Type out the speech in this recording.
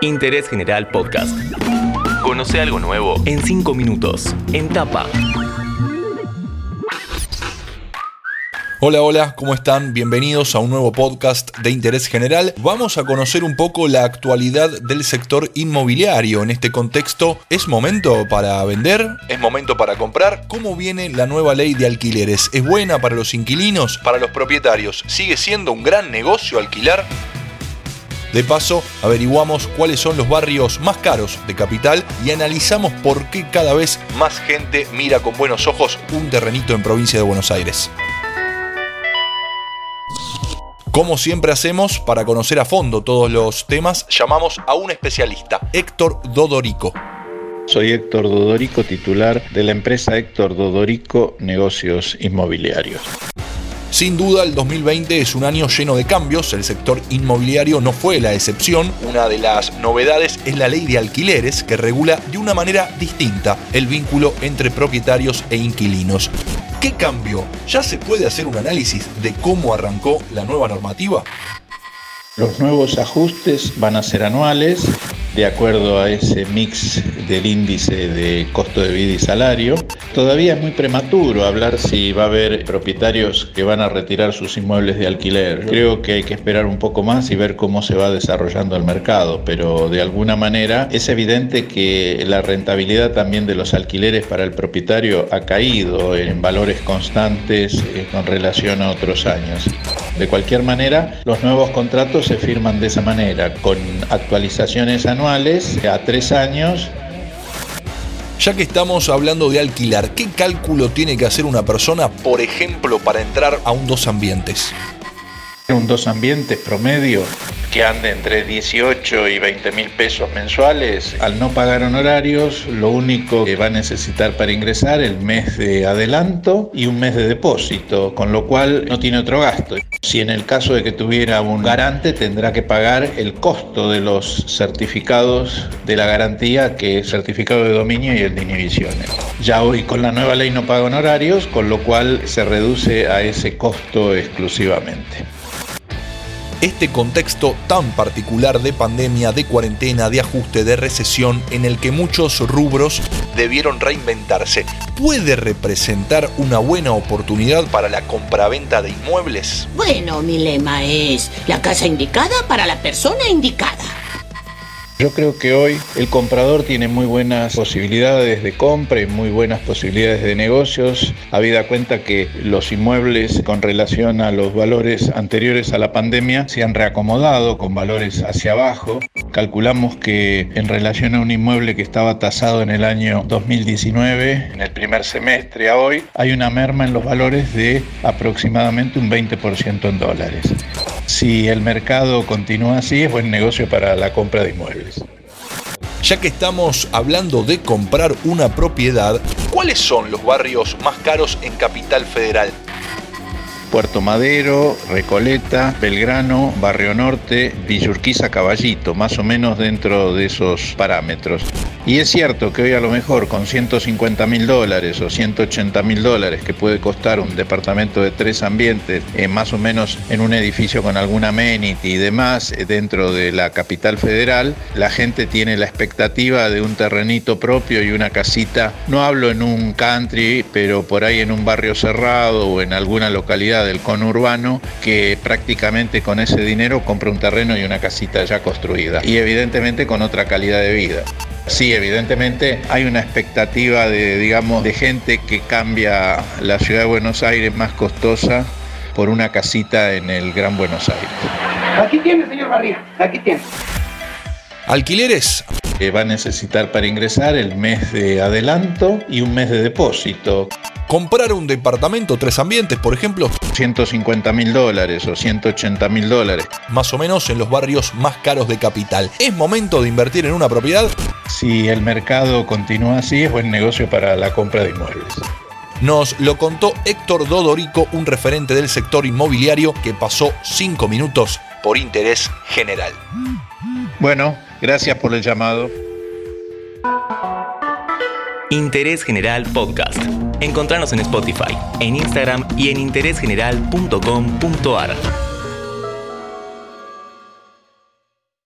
Interés General Podcast. Conoce algo nuevo en 5 minutos. En tapa. Hola, hola, ¿cómo están? Bienvenidos a un nuevo podcast de interés general. Vamos a conocer un poco la actualidad del sector inmobiliario. En este contexto, ¿es momento para vender? ¿Es momento para comprar? ¿Cómo viene la nueva ley de alquileres? ¿Es buena para los inquilinos? ¿Para los propietarios? ¿Sigue siendo un gran negocio alquilar? De paso, averiguamos cuáles son los barrios más caros de Capital y analizamos por qué cada vez más gente mira con buenos ojos un terrenito en provincia de Buenos Aires. Como siempre hacemos, para conocer a fondo todos los temas, llamamos a un especialista, Héctor Dodorico. Soy Héctor Dodorico, titular de la empresa Héctor Dodorico Negocios Inmobiliarios. Sin duda, el 2020 es un año lleno de cambios, el sector inmobiliario no fue la excepción. Una de las novedades es la ley de alquileres, que regula de una manera distinta el vínculo entre propietarios e inquilinos. ¿Qué cambió? ¿Ya se puede hacer un análisis de cómo arrancó la nueva normativa? Los nuevos ajustes van a ser anuales de acuerdo a ese mix del índice de costo de vida y salario. Todavía es muy prematuro hablar si va a haber propietarios que van a retirar sus inmuebles de alquiler. Creo que hay que esperar un poco más y ver cómo se va desarrollando el mercado, pero de alguna manera es evidente que la rentabilidad también de los alquileres para el propietario ha caído en valores constantes eh, con relación a otros años. De cualquier manera, los nuevos contratos se firman de esa manera, con actualizaciones anuales a tres años. Ya que estamos hablando de alquilar, ¿qué cálculo tiene que hacer una persona, por ejemplo, para entrar a un dos ambientes? Un dos ambientes promedio que ande entre 18 y 20 mil pesos mensuales, al no pagar honorarios, lo único que va a necesitar para ingresar el mes de adelanto y un mes de depósito, con lo cual no tiene otro gasto. Si en el caso de que tuviera un garante, tendrá que pagar el costo de los certificados de la garantía, que es certificado de dominio y el de inhibiciones. Ya hoy con la nueva ley no paga honorarios, con lo cual se reduce a ese costo exclusivamente. Este contexto tan particular de pandemia, de cuarentena, de ajuste, de recesión, en el que muchos rubros debieron reinventarse, ¿puede representar una buena oportunidad para la compraventa de inmuebles? Bueno, mi lema es la casa indicada para la persona indicada. Yo creo que hoy el comprador tiene muy buenas posibilidades de compra y muy buenas posibilidades de negocios, habida cuenta que los inmuebles con relación a los valores anteriores a la pandemia se han reacomodado con valores hacia abajo. Calculamos que en relación a un inmueble que estaba tasado en el año 2019, en el primer semestre a hoy, hay una merma en los valores de aproximadamente un 20% en dólares. Si el mercado continúa así, es buen negocio para la compra de inmuebles. Ya que estamos hablando de comprar una propiedad, ¿cuáles son los barrios más caros en Capital Federal? Puerto Madero, Recoleta, Belgrano, Barrio Norte, Villurquiza, Caballito, más o menos dentro de esos parámetros. Y es cierto que hoy a lo mejor con 150 mil dólares o 180 mil dólares que puede costar un departamento de tres ambientes, eh, más o menos en un edificio con alguna amenity y demás eh, dentro de la capital federal, la gente tiene la expectativa de un terrenito propio y una casita, no hablo en un country, pero por ahí en un barrio cerrado o en alguna localidad del conurbano que prácticamente con ese dinero compra un terreno y una casita ya construida y evidentemente con otra calidad de vida. Sí, evidentemente hay una expectativa de, digamos, de gente que cambia la ciudad de Buenos Aires más costosa por una casita en el Gran Buenos Aires. Aquí tiene, señor Barriga, aquí tiene. Alquileres. Va a necesitar para ingresar el mes de adelanto y un mes de depósito. Comprar un departamento, tres ambientes, por ejemplo. 150 mil dólares o 180 mil dólares. Más o menos en los barrios más caros de capital. ¿Es momento de invertir en una propiedad? Si el mercado continúa así, es buen negocio para la compra de inmuebles. Nos lo contó Héctor Dodorico, un referente del sector inmobiliario que pasó cinco minutos por interés general. Bueno, gracias por el llamado. Interés General Podcast. Encontrarnos en Spotify, en Instagram y en interésgeneral.com.ar.